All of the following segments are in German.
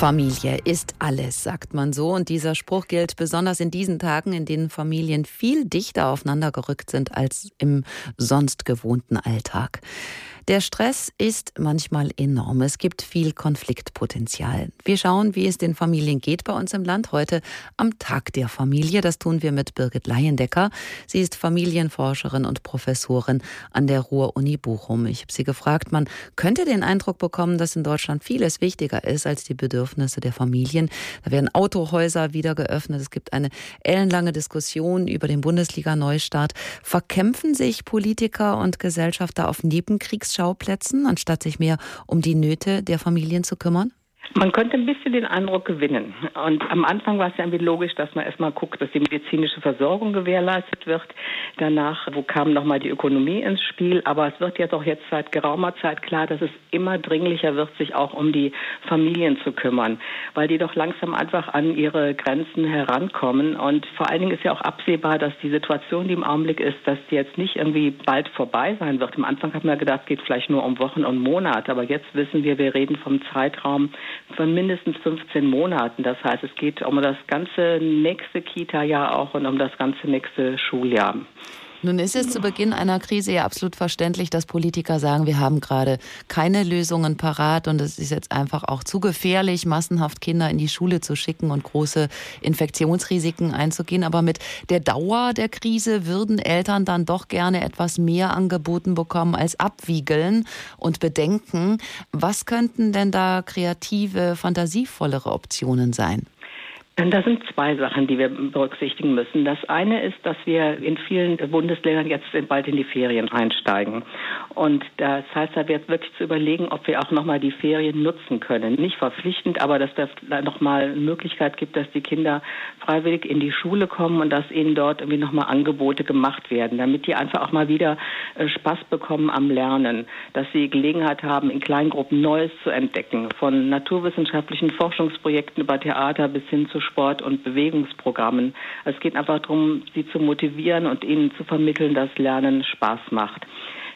Familie ist alles, sagt man so. Und dieser Spruch gilt besonders in diesen Tagen, in denen Familien viel dichter aufeinander gerückt sind als im sonst gewohnten Alltag. Der Stress ist manchmal enorm. Es gibt viel Konfliktpotenzial. Wir schauen, wie es den Familien geht bei uns im Land heute am Tag der Familie. Das tun wir mit Birgit Leyendecker. Sie ist Familienforscherin und Professorin an der Ruhr-Uni Bochum. Ich habe sie gefragt, man könnte den Eindruck bekommen, dass in Deutschland vieles wichtiger ist als die Bedürfnisse der Familien. Da werden Autohäuser wieder geöffnet. Es gibt eine ellenlange Diskussion über den Bundesliga-Neustart. Verkämpfen sich Politiker und Gesellschafter auf Nebenkriegsschauplätzen? Kriegsschauplätzen, anstatt sich mehr um die Nöte der Familien zu kümmern? Man könnte ein bisschen den Eindruck gewinnen. Und am Anfang war es ja irgendwie logisch, dass man erstmal guckt, dass die medizinische Versorgung gewährleistet wird. Danach, wo kam nochmal die Ökonomie ins Spiel. Aber es wird jetzt auch jetzt seit geraumer Zeit klar, dass es immer dringlicher wird, sich auch um die Familien zu kümmern, weil die doch langsam einfach an ihre Grenzen herankommen. Und vor allen Dingen ist ja auch absehbar, dass die Situation, die im Augenblick ist, dass die jetzt nicht irgendwie bald vorbei sein wird. Am Anfang hat man gedacht, es geht vielleicht nur um Wochen und Monate. Aber jetzt wissen wir, wir reden vom Zeitraum von mindestens 15 Monaten. Das heißt, es geht um das ganze nächste Kita-Jahr auch und um das ganze nächste Schuljahr. Nun ist es zu Beginn einer Krise ja absolut verständlich, dass Politiker sagen, wir haben gerade keine Lösungen parat und es ist jetzt einfach auch zu gefährlich, massenhaft Kinder in die Schule zu schicken und große Infektionsrisiken einzugehen. Aber mit der Dauer der Krise würden Eltern dann doch gerne etwas mehr angeboten bekommen als abwiegeln und bedenken. Was könnten denn da kreative, fantasievollere Optionen sein? Das sind zwei Sachen, die wir berücksichtigen müssen. Das eine ist, dass wir in vielen Bundesländern jetzt bald in die Ferien einsteigen. Und das heißt, da wird wirklich zu überlegen, ob wir auch nochmal die Ferien nutzen können. Nicht verpflichtend, aber dass da nochmal Möglichkeit gibt, dass die Kinder freiwillig in die Schule kommen und dass ihnen dort irgendwie nochmal Angebote gemacht werden, damit die einfach auch mal wieder äh, Spaß bekommen am Lernen, dass sie Gelegenheit haben, in Kleingruppen Neues zu entdecken, von naturwissenschaftlichen Forschungsprojekten über Theater bis hin zu Sport- und Bewegungsprogrammen. Es geht einfach darum, sie zu motivieren und ihnen zu vermitteln, dass Lernen Spaß macht.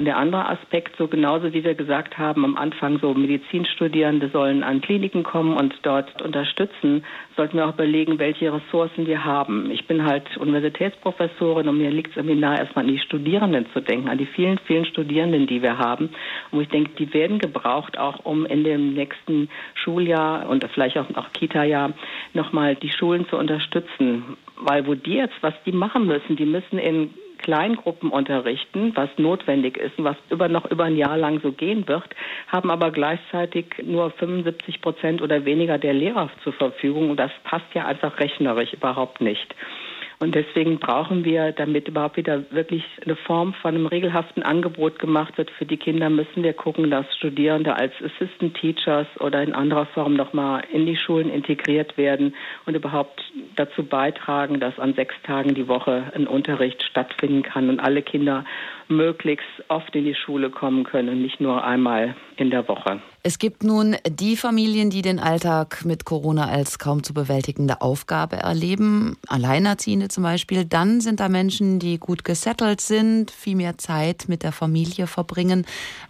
Der andere Aspekt, so genauso wie wir gesagt haben, am Anfang so Medizinstudierende sollen an Kliniken kommen und dort unterstützen, sollten wir auch überlegen, welche Ressourcen wir haben. Ich bin halt Universitätsprofessorin und mir liegt es irgendwie nahe, erstmal an die Studierenden zu denken, an die vielen, vielen Studierenden, die wir haben. Und ich denke, die werden gebraucht, auch um in dem nächsten Schuljahr und vielleicht auch noch Kita-Jahr nochmal die Schulen zu unterstützen. Weil wo die jetzt, was die machen müssen, die müssen in Kleingruppen unterrichten, was notwendig ist und was über noch über ein Jahr lang so gehen wird, haben aber gleichzeitig nur 75 Prozent oder weniger der Lehrer zur Verfügung. Und das passt ja einfach rechnerisch überhaupt nicht. Und deswegen brauchen wir, damit überhaupt wieder wirklich eine Form von einem regelhaften Angebot gemacht wird für die Kinder, müssen wir gucken, dass Studierende als Assistant Teachers oder in anderer Form nochmal in die Schulen integriert werden und überhaupt dazu beitragen, dass an sechs Tagen die Woche ein Unterricht stattfinden kann und alle Kinder möglichst oft in die Schule kommen können, nicht nur einmal in der Woche. Es gibt nun die Familien, die den Alltag mit Corona als kaum zu bewältigende Aufgabe erleben, Alleinerziehende zum Beispiel. Dann sind da Menschen, die gut gesettelt sind, viel mehr Zeit mit der Familie verbringen.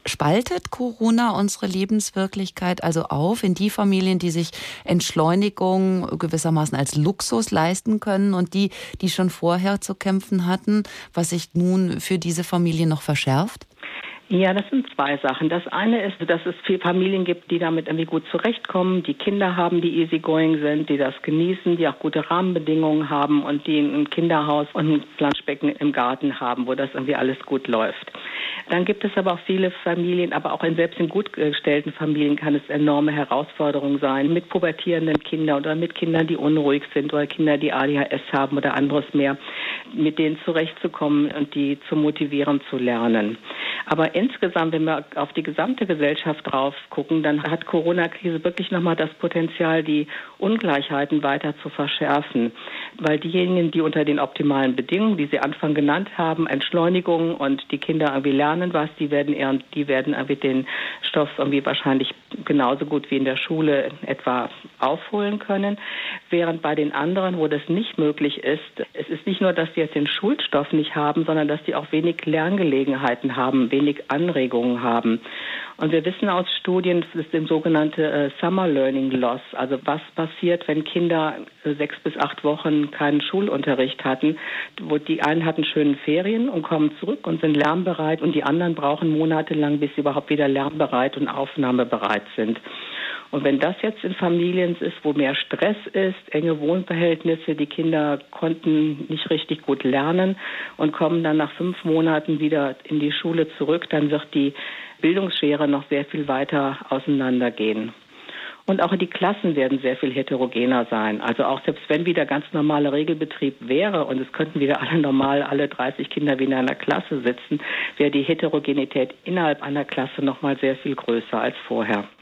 Spaltet Corona unsere Lebenswirklichkeit also auf in die Familien, die sich Entschleunigung gewissermaßen als Luxus leisten können und die, die schon vorher zu kämpfen hatten, was sich nun für diese Familien noch verschärft? Ja, das sind zwei Sachen. Das eine ist, dass es viele Familien gibt, die damit irgendwie gut zurechtkommen, die Kinder haben, die easygoing sind, die das genießen, die auch gute Rahmenbedingungen haben und die ein Kinderhaus und ein Planschbecken im Garten haben, wo das irgendwie alles gut läuft. Dann gibt es aber auch viele Familien, aber auch in selbst in gut gestellten Familien kann es enorme Herausforderungen sein, mit pubertierenden Kindern oder mit Kindern, die unruhig sind oder Kinder, die ADHS haben oder anderes mehr, mit denen zurechtzukommen und die zu motivieren zu lernen. Aber insgesamt, wenn wir auf die gesamte Gesellschaft drauf gucken, dann hat Corona-Krise wirklich nochmal das Potenzial, die Ungleichheiten weiter zu verschärfen. Weil diejenigen, die unter den optimalen Bedingungen, die Sie Anfang genannt haben, Entschleunigung und die Kinder irgendwie lernen was, die werden eher, die werden irgendwie den Stoff irgendwie wahrscheinlich genauso gut wie in der Schule etwa aufholen können. Während bei den anderen, wo das nicht möglich ist, es ist nicht nur, dass die jetzt den Schulstoff nicht haben, sondern dass die auch wenig Lerngelegenheiten haben, wenig Anregungen haben. Und wir wissen aus Studien, das ist dem sogenannte äh, Summer Learning Loss, also was passiert, wenn Kinder äh, sechs bis acht Wochen keinen Schulunterricht hatten, wo die einen hatten schönen Ferien und kommen zurück und sind lernbereit und die anderen brauchen monatelang, bis sie überhaupt wieder lernbereit und aufnahmebereit sind. Und wenn das jetzt in Familien ist, wo mehr Stress ist, enge Wohnverhältnisse, die Kinder konnten nicht richtig gut lernen und kommen dann nach fünf Monaten wieder in die Schule zurück, dann wird die Bildungsschere noch sehr viel weiter auseinandergehen. Und auch die Klassen werden sehr viel heterogener sein. Also auch selbst wenn wieder ganz normaler Regelbetrieb wäre und es könnten wieder alle normal, alle 30 Kinder wie in einer Klasse sitzen, wäre die Heterogenität innerhalb einer Klasse noch mal sehr viel größer als vorher.